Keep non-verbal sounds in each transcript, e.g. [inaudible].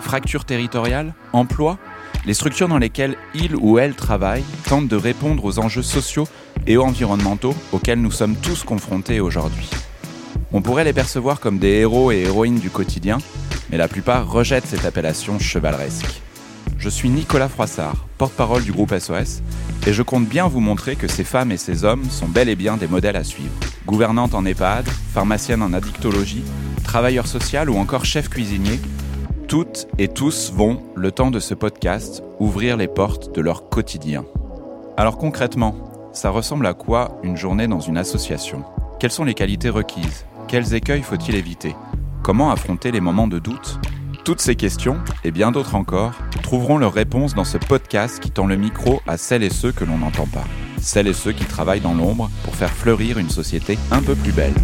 fractures territoriales, emploi, les structures dans lesquelles il ou elle travaille tentent de répondre aux enjeux sociaux et environnementaux auxquels nous sommes tous confrontés aujourd'hui. On pourrait les percevoir comme des héros et héroïnes du quotidien, mais la plupart rejettent cette appellation chevaleresque. Je suis Nicolas Froissart, porte-parole du groupe SOS, et je compte bien vous montrer que ces femmes et ces hommes sont bel et bien des modèles à suivre. Gouvernante en EHPAD, pharmacienne en addictologie, travailleur social ou encore chef cuisinier, toutes et tous vont, le temps de ce podcast, ouvrir les portes de leur quotidien. Alors concrètement, ça ressemble à quoi une journée dans une association? Quelles sont les qualités requises? Quels écueils faut-il éviter? Comment affronter les moments de doute? Toutes ces questions, et bien d'autres encore, trouveront leur réponse dans ce podcast qui tend le micro à celles et ceux que l'on n'entend pas. Celles et ceux qui travaillent dans l'ombre pour faire fleurir une société un peu plus belle.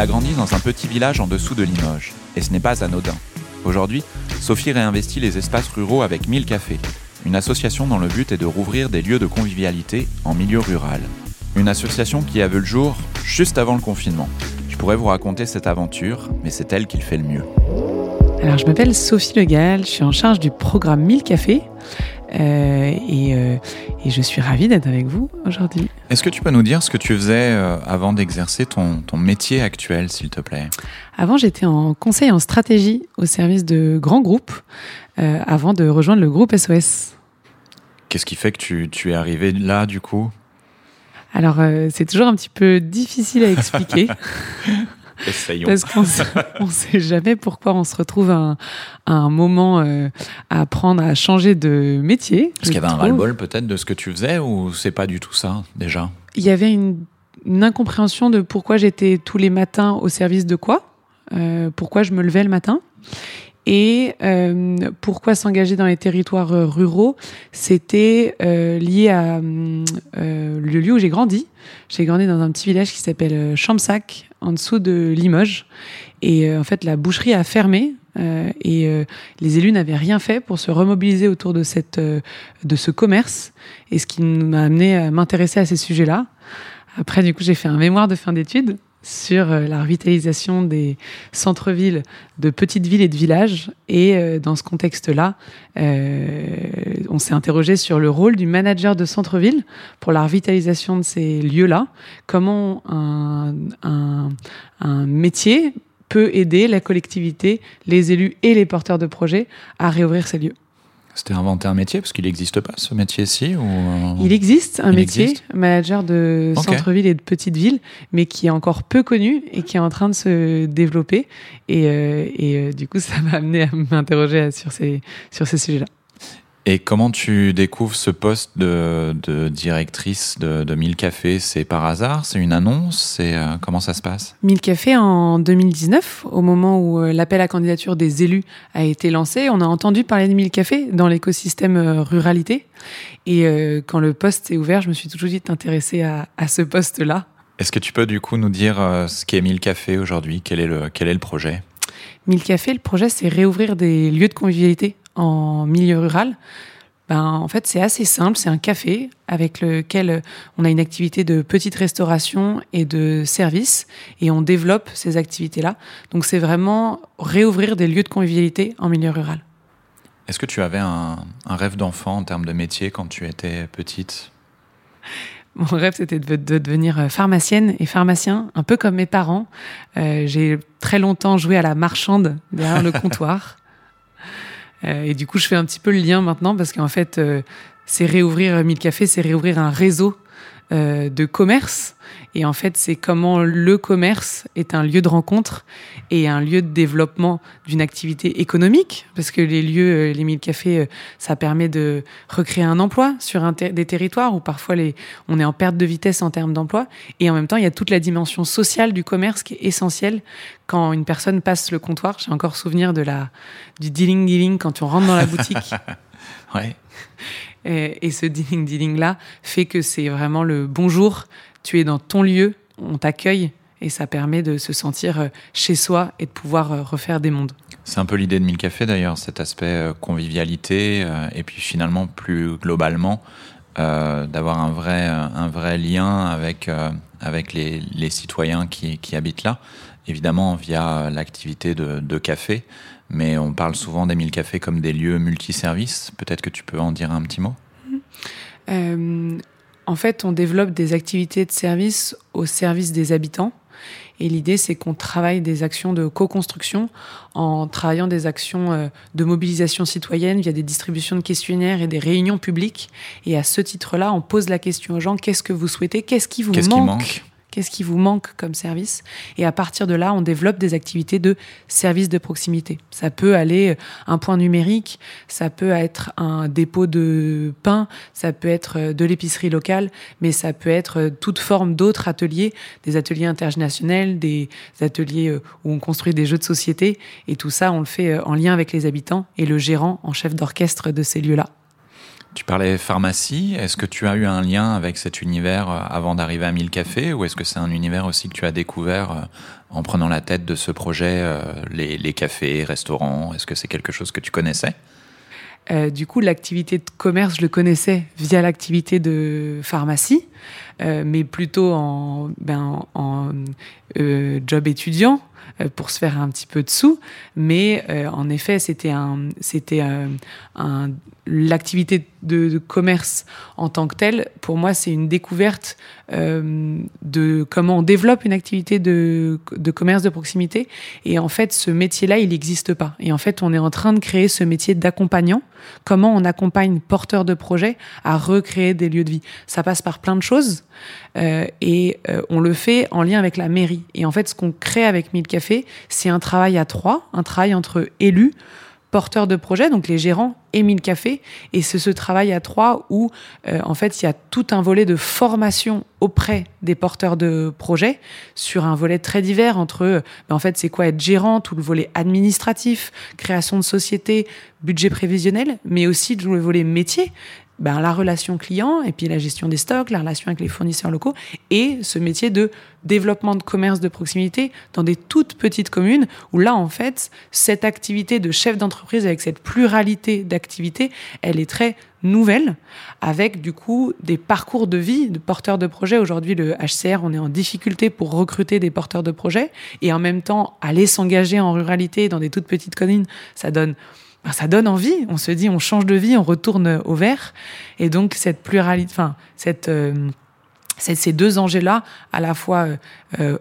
Elle a grandi dans un petit village en dessous de Limoges, et ce n'est pas anodin. Aujourd'hui, Sophie réinvestit les espaces ruraux avec 1000 cafés, une association dont le but est de rouvrir des lieux de convivialité en milieu rural. Une association qui a vu le jour juste avant le confinement. Je pourrais vous raconter cette aventure, mais c'est elle qui le fait le mieux. Alors, je m'appelle Sophie Legal, je suis en charge du programme 1000 cafés. Euh, et, euh, et, je suis ravie d'être avec vous aujourd'hui. Est-ce que tu peux nous dire ce que tu faisais euh, avant d'exercer ton, ton, métier actuel, s'il te plaît? Avant, j'étais en conseil en stratégie au service de grands groupes euh, avant de rejoindre le groupe SOS. Qu'est-ce qui fait que tu, tu, es arrivé là, du coup? Alors, euh, c'est toujours un petit peu difficile à expliquer. [laughs] Essayons. Parce qu'on [laughs] ne sait jamais pourquoi on se retrouve à un, à un moment euh, à apprendre à changer de métier. Parce qu'il y avait un ras-le-bol peut-être de ce que tu faisais ou c'est pas du tout ça déjà? Il y avait une, une incompréhension de pourquoi j'étais tous les matins au service de quoi, euh, pourquoi je me levais le matin. Et euh, pourquoi s'engager dans les territoires ruraux C'était euh, lié à euh, le lieu où j'ai grandi. J'ai grandi dans un petit village qui s'appelle Champsac, en dessous de Limoges. Et euh, en fait, la boucherie a fermé. et les élus n'avaient rien fait pour se remobiliser autour de, cette, de ce commerce. Et ce qui m'a amené à m'intéresser à ces sujets-là. Après, du coup, j'ai fait un mémoire de fin d'études sur la revitalisation des centres-villes de petites villes et de villages. Et euh, dans ce contexte-là, euh, on s'est interrogé sur le rôle du manager de centre-ville pour la revitalisation de ces lieux-là. Comment un métier peut aider la collectivité, les élus et les porteurs de projets à réouvrir ces lieux. C'était inventer un métier parce qu'il n'existe pas ce métier-ci ou... Il existe un Il métier, existe manager de okay. centre-ville et de petite ville, mais qui est encore peu connu et qui est en train de se développer. Et, euh, et euh, du coup, [laughs] ça m'a amené à m'interroger sur ces, sur ces sujets-là. Et comment tu découvres ce poste de, de directrice de, de 1000 cafés? C'est par hasard? C'est une annonce? C'est euh, comment ça se passe? 1000 cafés en 2019, au moment où euh, l'appel à candidature des élus a été lancé, on a entendu parler de 1000 cafés dans l'écosystème euh, ruralité. Et euh, quand le poste est ouvert, je me suis toujours dit intéressée à, à ce poste-là. Est-ce que tu peux du coup nous dire ce qu'est 1000 cafés aujourd'hui? Quel, est le, quel est le projet? 1000 cafés, le projet, c'est réouvrir des lieux de convivialité en milieu rural, ben, en fait, c'est assez simple. C'est un café avec lequel on a une activité de petite restauration et de service et on développe ces activités-là. Donc, c'est vraiment réouvrir des lieux de convivialité en milieu rural. Est-ce que tu avais un, un rêve d'enfant en termes de métier quand tu étais petite? Mon rêve, c'était de, de, devenir pharmacienne et pharmacien, un peu comme mes parents. Euh, j'ai très longtemps joué à la marchande derrière le [laughs] comptoir. Euh, et du coup, je fais un petit peu le lien maintenant parce qu'en fait, euh, c'est réouvrir 1000 cafés, c'est réouvrir un réseau de commerce. Et en fait, c'est comment le commerce est un lieu de rencontre et un lieu de développement d'une activité économique, parce que les lieux, les mille cafés, ça permet de recréer un emploi sur des territoires où parfois les, on est en perte de vitesse en termes d'emploi. Et en même temps, il y a toute la dimension sociale du commerce qui est essentielle quand une personne passe le comptoir. J'ai encore souvenir de la, du dealing dealing quand on rentre dans la boutique. [laughs] ouais. Et, ce dealing dealing là fait que c'est vraiment le bonjour tu es dans ton lieu, on t'accueille et ça permet de se sentir euh, chez soi et de pouvoir euh, refaire des mondes. C'est un peu l'idée de Mille d'ailleurs, cet aspect euh, convivialité et puis finalement plus globalement d'avoir un vrai, un vrai lien avec, avec les, citoyens qui, habitent là, évidemment via l'activité de, café, mais on parle souvent des Mille Cafés comme des lieux multiservices. Peut-être que tu peux en dire un petit mot en fait, on développe des activités de service au service des habitants. Et l'idée, c'est qu'on travaille des actions de co-construction en travaillant des actions euh, de mobilisation citoyenne via des distributions de questionnaires et des réunions publiques. Et à ce titre-là, on pose la question aux gens qu'est-ce que vous souhaitez? Qu'est-ce qui vous manque? Qu'est-ce qui vous manque comme service? Et à partir de là, on développe des activités de service de proximité. Ça peut aller euh, un point numérique, ça peut être un dépôt de pain, ça peut être euh, de l'épicerie locale, mais ça peut être euh, toute forme d'autres ateliers, des ateliers intergénérationnels, des ateliers où on construit des jeux de société. Et tout ça, on le fait en lien avec les habitants et le gérant en chef d'orchestre de ces lieux-là. Tu parlais pharmacie. Est-ce que tu as eu un lien avec cet univers euh, avant d'arriver à Mille Cafés ou est-ce que c'est un univers aussi que tu as découvert euh, en prenant la tête de ce projet, euh, les cafés, restaurants? Est-ce que c'est quelque chose que tu connaissais? Du coup, l'activité de commerce, je le connaissais via l'activité de pharmacie, mais plutôt en, ben, en job étudiant pour se faire un petit peu de sous. Mais en effet, c'était l'activité de, commerce en tant que telle, pour moi, c'est une découverte euh, de comment on développe une activité de, de, commerce de proximité. Et en fait, ce métier-là, il n'existe pas. Et en fait, on est en train de créer ce métier d'accompagnant. Comment on accompagne porteurs de projets à recréer des lieux de vie. Ça passe par plein de choses euh, et euh, on le fait en lien avec la mairie. Et en fait, ce qu'on crée avec Mille Café, c'est un travail à trois, un travail entre élus, porteurs de projets, donc les gérants et Mille Café. Et c'est ce travail à trois où, euh, en fait, il y a tout un volet de formation auprès des porteurs de projets sur un volet très divers entre, ben, en fait, c'est quoi être gérant, tout le volet administratif, création de société, budget prévisionnel, mais aussi le volet métier ben, la relation client et puis la gestion des stocks, la relation avec les fournisseurs locaux et ce métier de développement de commerce de proximité dans des toutes petites communes où là, en fait, cette activité de chef d'entreprise avec cette pluralité d'activités, elle est très nouvelle avec du coup des parcours de vie de porteurs de projets. Aujourd'hui, le HCR, on est en difficulté pour recruter des porteurs de projets et en même temps aller s'engager en ruralité dans des toutes petites communes, ça donne ben, ça donne envie. On se dit, on change de vie, on retourne au vert. Et donc, cette pluralité, enfin, cette, euh, ces deux enjeux-là, à la fois euh, euh,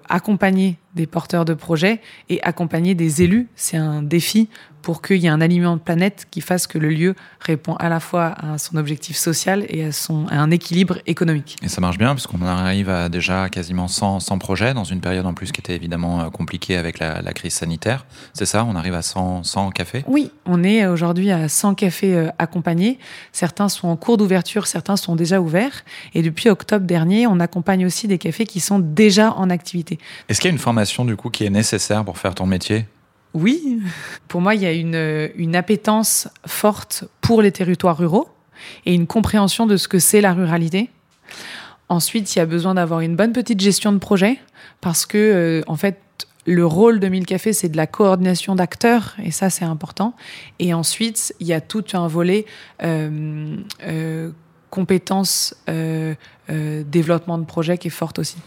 des porteurs de projets et accompagner des élus, c'est un défi pour qu'il y ait un aliment de planète qui fasse que le lieu répond à la fois à son objectif social et à, son, à un équilibre économique. Et ça marche bien puisqu'on arrive à déjà quasiment 100, 100, projets dans une période en plus qui était évidemment euh, compliquée avec la, la crise sanitaire. C'est ça On arrive à 100, 100 cafés? Oui, on est aujourd'hui à 100 cafés euh, accompagnés. Certains sont en cours d'ouverture, certains sont déjà ouverts. Et depuis octobre dernier, on accompagne aussi des cafés qui sont déjà en activité. Est-ce qu'il y a une du coup qui est nécessaire pour faire ton métier? Oui, pour moi, il y a une, appétence forte pour les territoires ruraux et une compréhension de ce que c'est la ruralité. Ensuite, il y a besoin d'avoir une bonne petite gestion de projet parce que, euh, en fait, le rôle de Mille Cafés, c'est de la coordination d'acteurs, et ça, c'est important. Et ensuite, il y a tout un volet euh, euh, compétences, euh, développement de projet qui est forte aussi.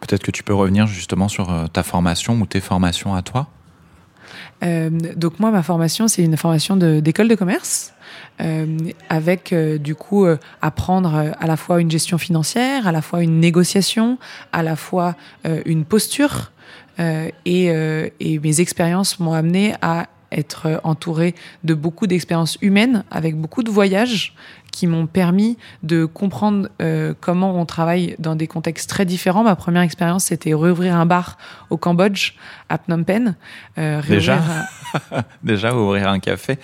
Peut-être que tu peux revenir justement sur ta formation ou tes formations à toi? Euh, donc moi, ma formation, c'est une formation d'école de, commerce. Euh, avec euh, du coup euh, apprendre euh, à la fois une gestion financière, à la fois une négociation, à la fois une posture. Et, et, mes expériences m'ont amené à être entourée de beaucoup d'expériences humaines, avec beaucoup de voyages qui m'ont permis de comprendre euh, comment on travaille dans des contextes très différents. Ma première expérience, c'était rouvrir un bar au Cambodge, à Phnom Penh. Euh, déjà, [laughs] déjà ouvrir un café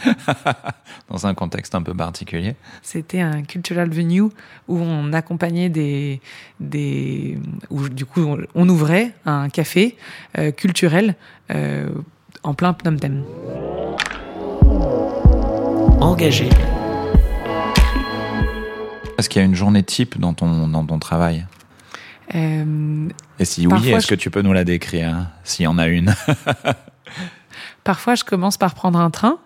[laughs] dans un contexte un peu particulier. C'était un cultural venue où on accompagnait des, des où du coup on, ouvrait un café euh, culturel euh, en plein Phnom Penh. Engagé. Est-ce qu'il y a une journée type dans ton, dans ton travail euh, Et si oui, est-ce que tu peux nous la décrire, s'il y en a une [laughs] Parfois, je commence par prendre un train.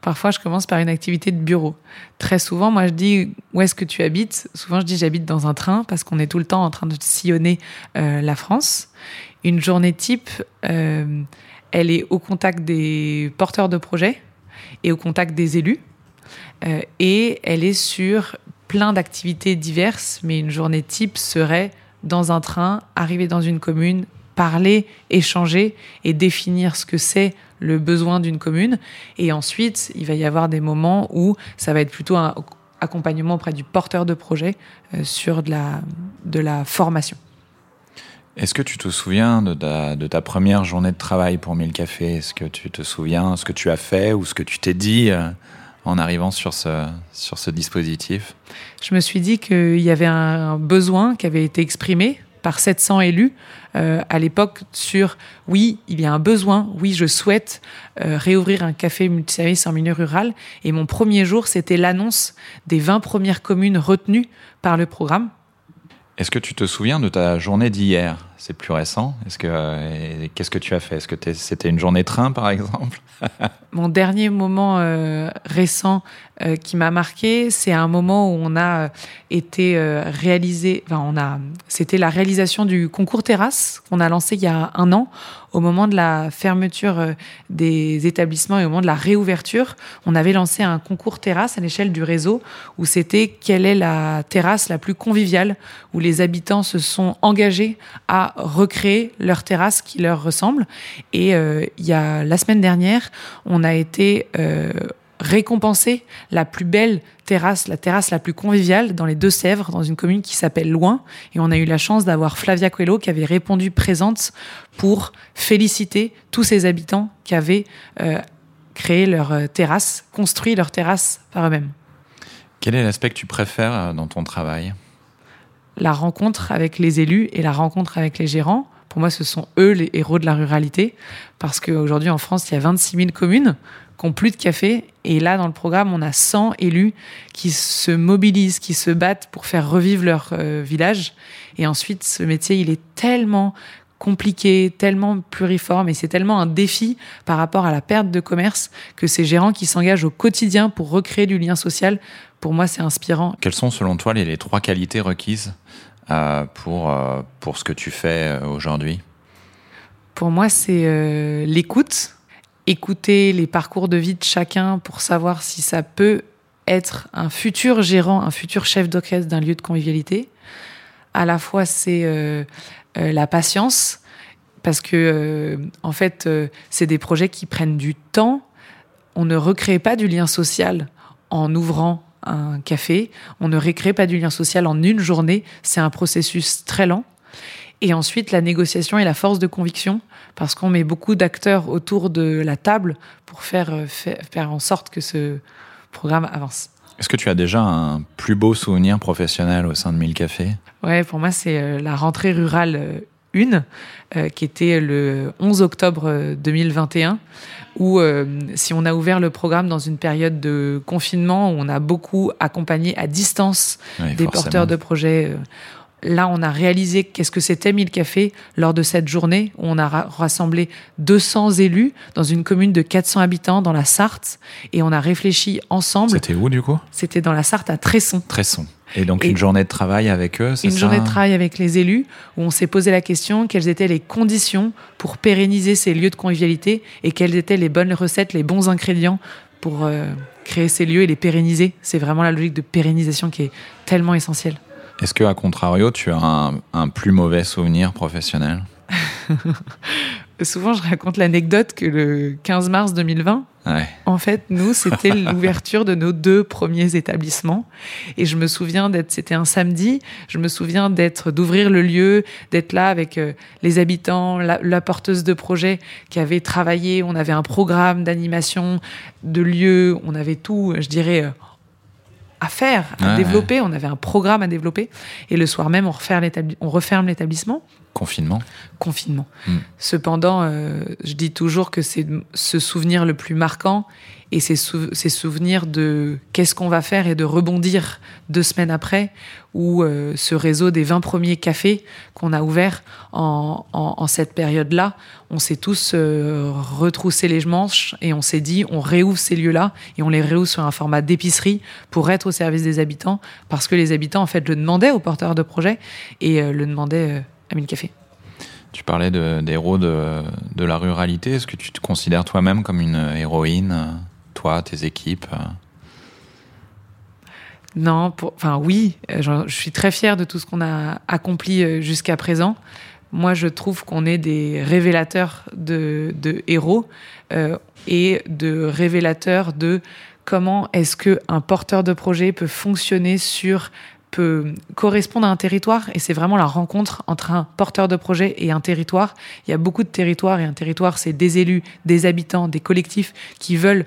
Parfois, je commence par une activité de bureau. Très souvent, moi, je dis où est-ce que tu habites Souvent, je dis j'habite dans un train parce qu'on est tout le temps en train de sillonner euh, la France. Une journée type, euh, elle est au contact des porteurs de projets et au contact des élus. et elle est sur plein d'activités diverses, mais une journée type serait dans un train, arriver dans une commune, parler, échanger et définir ce que c'est le besoin d'une commune. Et ensuite, il va y avoir des moments où ça va être plutôt un accompagnement auprès du porteur de projet euh, sur de la, de la formation. Est-ce que tu te souviens de ta, de ta, première journée de travail pour Mille Cafés? Est-ce que tu te souviens ce que tu as fait ou ce que tu t'es dit euh, en arrivant sur ce, sur ce dispositif? Je me suis dit qu'il y avait un besoin qui avait été exprimé par 700 élus euh, à l'époque sur oui, il y a un besoin, oui, je souhaite euh, réouvrir un café multiservice en milieu rural. Et mon premier jour, c'était l'annonce des 20 premières communes retenues par le programme. Est-ce que tu te souviens de ta journée d'hier? C'est plus récent. Est-ce que euh, qu'est-ce que tu as fait? Est-ce que c'était une journée train par exemple? [laughs] Mon dernier moment euh, récent euh, qui m'a marqué, c'est un moment où on a été réalisé. Enfin, on a. C'était la réalisation du concours terrasse qu'on a lancé il y a un an. Au moment de la fermeture des établissements et au moment de la réouverture, on avait lancé un concours terrasse à l'échelle du réseau où c'était quelle est la terrasse la plus conviviale où les habitants se sont engagés à recréer leur terrasse qui leur ressemble. Et il y a la semaine dernière, on a été euh, récompensé la plus belle terrasse, la terrasse la plus conviviale dans les Deux-Sèvres, dans une commune qui s'appelle Loin. Et on a eu la chance d'avoir Flavia Coelho qui avait répondu présente pour féliciter tous ces habitants qui avaient euh, créé leur euh, terrasse, construit leur terrasse par eux-mêmes. Quel est l'aspect que tu préfères dans ton travail? La rencontre avec les élus et la rencontre avec les gérants pour moi, ce sont eux les héros de la ruralité, parce qu'aujourd'hui en France, il y a 26 000 communes qui n'ont plus de café. Et là, dans le programme, on a 100 élus qui se mobilisent, qui se battent pour faire revivre leur euh, village. Et ensuite, ce métier, il est tellement compliqué, tellement pluriforme et c'est tellement un défi par rapport à la perte de commerce que ces gérants qui s'engagent au quotidien pour recréer du lien social, pour moi, c'est inspirant. Quelles sont selon toi les, les trois qualités requises euh, pour, euh, pour ce que tu fais euh, aujourd'hui? Pour moi, c'est l'écoute. Écouter les parcours de vie de chacun pour savoir si ça peut être un futur gérant, un futur chef d'orchestre d'un lieu de convivialité. À la fois, c'est la patience, parce que, en fait, c'est des projets qui prennent du temps. On ne recrée pas du lien social en ouvrant un café. On ne récrée pas du lien social en une journée. C'est un processus très lent. Et ensuite, la négociation et la force de conviction, parce qu'on met beaucoup d'acteurs autour de la table pour faire, euh, faire, en sorte que ce programme avance. Est-ce que tu as déjà un plus beau souvenir professionnel au sein de Mille Cafés? Ouais, pour moi, c'est euh, la rentrée rurale 1, euh, qui était le 11 octobre 2021 où euh, si on a ouvert le programme dans une période de confinement où on a beaucoup accompagné à distance des porteurs de projets, euh, là on a réalisé qu'est-ce que c'était Mille Cafés lors de cette journée où on a rassemblé 200 élus dans une commune de 400 habitants dans la Sarthe et on a réfléchi ensemble. C'était où du coup? C'était dans la Sarthe à Tresson. Tresson. Et donc une journée de travail avec eux, c'est Une journée de travail avec les élus où on s'est posé la question quelles étaient les conditions pour pérenniser ces lieux de convivialité et quelles étaient les bonnes recettes, les bons ingrédients pour euh, créer ces lieux et les pérenniser? C'est vraiment la logique de pérennisation qui est tellement essentielle. Est-ce que, à contrario, tu as un, plus mauvais souvenir professionnel? [laughs] Souvent, je raconte l'anecdote que le 15 mars 2020, en fait, nous, c'était [laughs] l'ouverture de nos deux premiers établissements. Et je me souviens d'être, c'était un samedi, je me souviens d'être, d'ouvrir le lieu, d'être là avec euh, les habitants, la, porteuse de projet qui avait travaillé. On avait un programme d'animation, de lieu, on avait tout, je dirais, euh, à faire, à développer. On avait un programme à développer. Et le soir même, on, on referme l'établissement. Confinement. Confinement. Hmm. Cependant, euh, je dis toujours que c'est ce souvenir le plus marquant et ces souvenirs de qu'est-ce qu'on va faire et de rebondir deux semaines après, ou euh, ce réseau des 20 premiers cafés qu'on a ouverts en, cette période-là, on s'est tous euh, retroussé les manches et on s'est dit on réouvre ces lieux-là et on les réouvre sur un format d'épicerie pour être au service des habitants, parce que les habitants en fait le demandaient aux porteurs de projets et le demandaient à Mille Café. Tu parlais d'héros de, de, la ruralité. Est-ce que tu te considères toi-même comme une héroïne, toi, tes équipes Non, enfin oui, je, suis très fière de tout ce qu'on a accompli euh, jusqu'à présent. Moi, je trouve qu'on est des révélateurs de, héros euh, et de révélateurs de comment est-ce qu'un porteur de projet peut fonctionner sur peut correspondre à un territoire et c'est vraiment la rencontre entre un porteur de projet et un territoire. Il y a beaucoup de territoires et un territoire, c'est des élus, des habitants, des collectifs qui veulent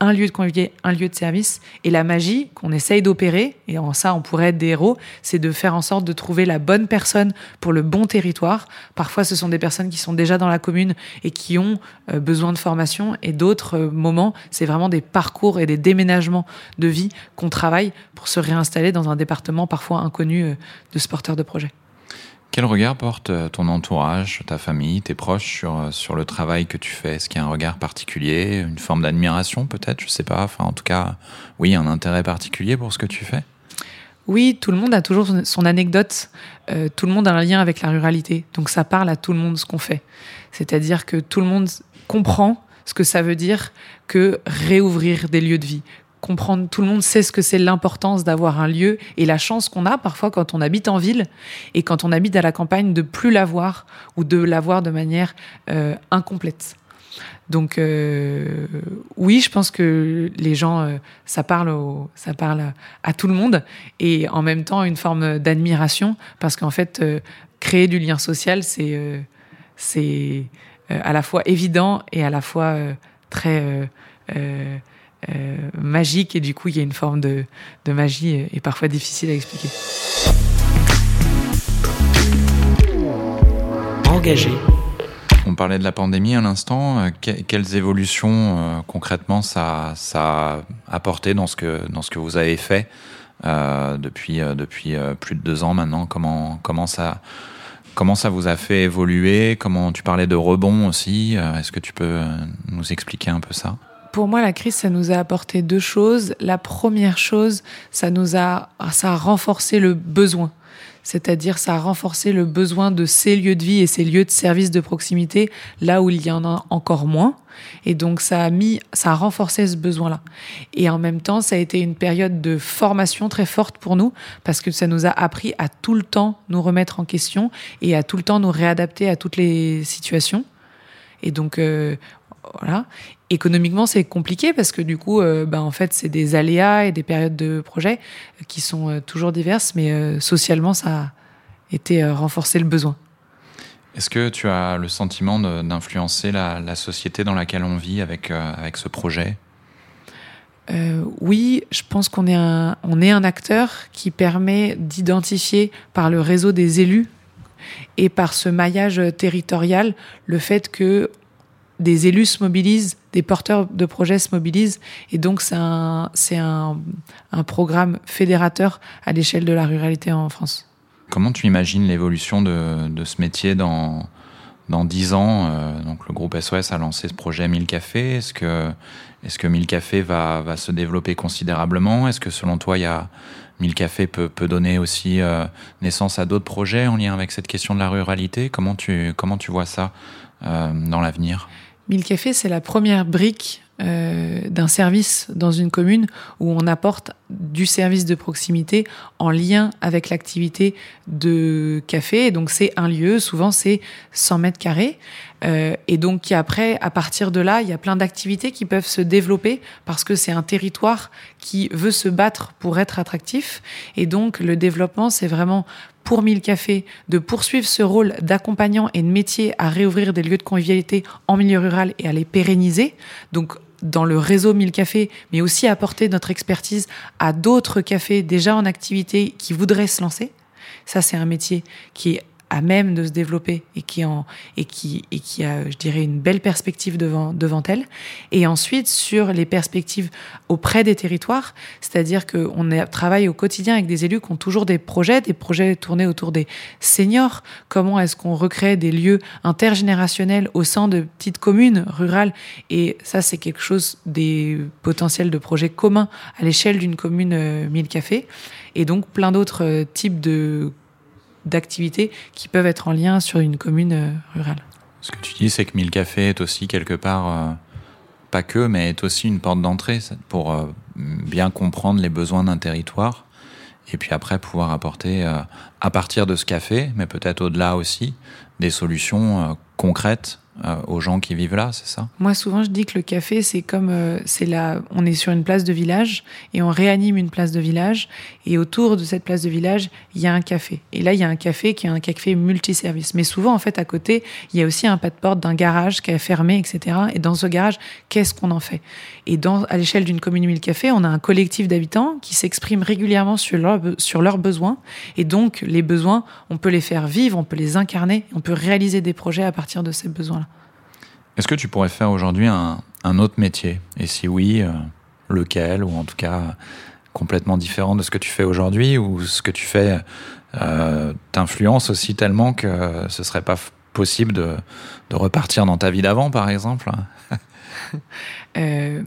un lieu de convivialité, un lieu de service. Et la magie qu'on essaye d'opérer, et en ça on pourrait être des héros, c'est de faire en sorte de trouver la bonne personne pour le bon territoire. Parfois ce sont des personnes qui sont déjà dans la commune et qui ont euh, besoin de formation, et d'autres euh, moments, c'est vraiment des parcours et des déménagements de vie qu'on travaille pour se réinstaller dans un département parfois inconnu euh, de sporteurs de projet. Quel regard porte euh, ton entourage, ta famille, tes proches sur, euh, sur le travail que tu fais? Est-ce qu'il y a un regard particulier, une forme d'admiration peut-être? Je sais pas. En tout cas, oui, un intérêt particulier pour ce que tu fais? Oui, tout le monde a toujours son anecdote. Euh, tout le monde a un lien avec la ruralité. Donc ça parle à tout le monde ce qu'on fait. C'est-à-dire que tout le monde comprend ce que ça veut dire que réouvrir des lieux de vie, comprendre, tout le monde sait ce que c'est l'importance d'avoir un lieu et la chance qu'on a parfois quand on habite en ville et quand on habite à la campagne de plus l'avoir ou de l'avoir de manière euh, incomplète. Donc euh, oui, je pense que les gens, euh, ça parle, ça parle à tout le monde et en même temps une forme d'admiration parce qu'en fait, créer du lien social, c'est c'est à la fois évident et à la fois très euh, magique et du coup il y a une forme de, de magie et parfois difficile à expliquer. Engagé. On parlait de la pandémie à l'instant. Euh, quelles évolutions euh, concrètement ça, ça a apporté dans ce que, dans ce que vous avez fait depuis, depuis plus de deux ans maintenant? Comment, comment, ça, comment ça vous a fait évoluer? Comment tu parlais de rebond aussi Est-ce que tu peux nous expliquer un peu ça? Pour moi, la crise, ça nous a apporté deux choses. La première chose, ça nous a, ça a renforcé le besoin. C'est-à-dire, ça a renforcé le besoin de ces lieux de vie et ces lieux de service de proximité là où il y en a encore moins. Et donc, ça a mis, ça a renforcé ce besoin-là. Et en même temps, ça a été une période de formation très forte pour nous parce que ça nous a appris à tout le temps nous remettre en question et à tout le temps nous réadapter à toutes les situations. Et donc, euh, voilà. Économiquement, c'est compliqué parce que du coup, euh, ben, en fait, c'est des aléas et des périodes de projet qui sont euh, toujours diverses, mais euh, socialement, ça a été renforcer le besoin. Est-ce que tu as le sentiment d'influencer la, société dans laquelle on vit avec, avec ce projet? Oui, je pense qu'on est un, on est un acteur qui permet d'identifier par le réseau des élus et par ce maillage territorial le fait que des élus se mobilisent, des porteurs de projets se mobilisent, et donc c'est un, un, programme fédérateur à l'échelle de la ruralité en France. Comment tu imagines l'évolution de, de ce métier dans, dans 10 ans euh, Donc le groupe SOS a lancé ce projet 1000 cafés. Est-ce que, est-ce que 1000 cafés va, va se développer considérablement? Est-ce que selon toi, il y a 1000 cafés peut, peut donner aussi euh, naissance à d'autres projets en lien avec cette question de la ruralité? Comment tu, comment tu vois ça euh, dans l'avenir? Mille Cafés, c'est la première brique euh, d'un service dans une commune où on apporte du service de proximité en lien avec l'activité de café. donc c'est un lieu, souvent c'est 100 mètres carrés, et donc après, à partir de là, il y a plein d'activités qui peuvent se développer parce que c'est un territoire qui veut se battre pour être attractif. Et donc le développement, c'est vraiment pour Mille Cafés de poursuivre ce rôle d'accompagnant et de métier à réouvrir des lieux de convivialité en milieu rural et à les pérenniser. Donc dans le réseau Mille Cafés, mais aussi apporter notre expertise à d'autres cafés déjà en activité qui voudraient se lancer. Ça, c'est un métier qui est à même de se développer et qui en et qui et qui a je dirais une belle perspective devant devant elle. Et ensuite sur les perspectives auprès des territoires c'est-à-dire que on travaille au quotidien avec des élus qui ont toujours des projets des projets tournés autour des seniors. Comment est-ce qu'on recrée des lieux intergénérationnels au sein de petites communes rurales? Et ça c'est quelque chose des potentiels de projets communs à l'échelle d'une commune euh, mille cafés. Et donc plein d'autres euh, types de d'activités qui peuvent être en lien sur une commune euh, rurale. Ce que tu dis, c'est que Mille Cafés est aussi quelque part, euh, pas que, mais est aussi une porte d'entrée pour euh, bien comprendre les besoins d'un territoire et puis après pouvoir apporter, à partir de ce café, mais peut-être au-delà aussi, des solutions concrètes euh, aux gens qui vivent là, c'est ça Moi, souvent, je dis que le café, c'est comme, euh, c'est là, on est sur une place de village et on réanime une place de village. Et autour de cette place de village, il y a un café. Et là, il y a un café qui est un café multiservice. Mais souvent, en fait, à côté, il y a aussi un pas de porte d'un garage qui est fermé, etc. Et dans ce garage, qu'est-ce qu'on en fait? Et à l'échelle d'une commune mille cafés, on a un collectif d'habitants qui s'exprime régulièrement sur, leur, sur leurs besoins. Et donc, les besoins, on peut les faire vivre, on peut les incarner, on peut réaliser des projets à partir de ces besoins-là. Est-ce que tu pourrais faire aujourd'hui un, autre métier? Et si oui, euh, lequel? Ou en tout cas complètement différent de ce que tu fais aujourd'hui Ou ce que tu fais euh, t'influence aussi tellement que ce serait pas possible de, repartir dans ta vie d'avant, par exemple? [laughs] Euh,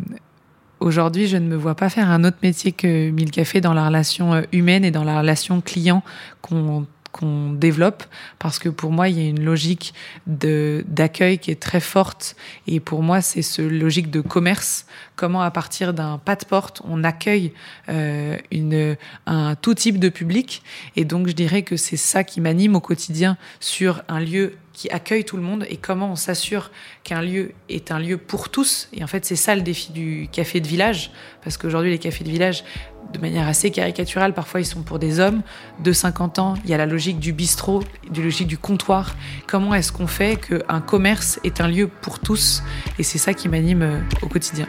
Aujourd'hui, je ne me vois pas faire un autre métier que Mille Cafés dans la relation humaine et dans la relation client qu'on qu'on développe parce que pour moi il y a une logique de d'accueil qui est très forte. Et pour moi c'est ce logique de commerce. Comment à partir d'un pas de porte on accueille euh, une un tout type de public. Et donc je dirais que c'est ça qui m'anime au quotidien sur un lieu qui accueille tout le monde et comment on s'assure qu'un lieu est un lieu pour tous. Et en fait, c'est ça le défi du café de village, parce qu'aujourd'hui, les cafés de village, de manière assez caricaturale, parfois ils sont pour des hommes de 50 ans. Il y a la logique du bistrot, la logique du comptoir. Comment est-ce qu'on fait qu'un commerce est un lieu pour tous? Et c'est ça qui m'anime euh, au quotidien.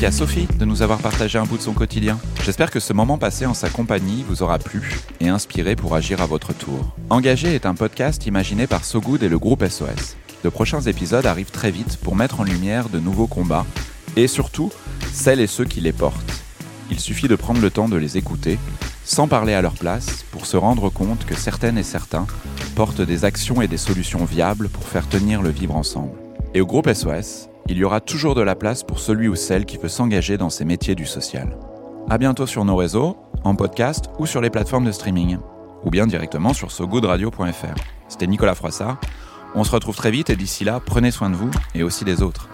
Merci à Sophie de nous avoir partagé un bout de son quotidien. J'espère que ce moment passé en sa compagnie vous aura plu et inspiré pour agir à votre tour. Engagé est un podcast imaginé par Sogood et le groupe SOS. De prochains épisodes arrivent très vite pour mettre en lumière de nouveaux combats et surtout celles et ceux qui les portent. Il suffit de prendre le temps de les écouter, sans parler à leur place, pour se rendre compte que certaines et certains portent des actions et des solutions viables pour faire tenir le vivre ensemble. Et au groupe SOS, il y aura toujours de la place pour celui ou celle qui veut s'engager dans ces métiers du social. À bientôt sur nos réseaux, en podcast ou sur les plateformes de streaming, ou bien directement sur sogoodradio.fr. C'était Nicolas Froissart. On se retrouve très vite et d'ici là, prenez soin de vous et aussi des autres.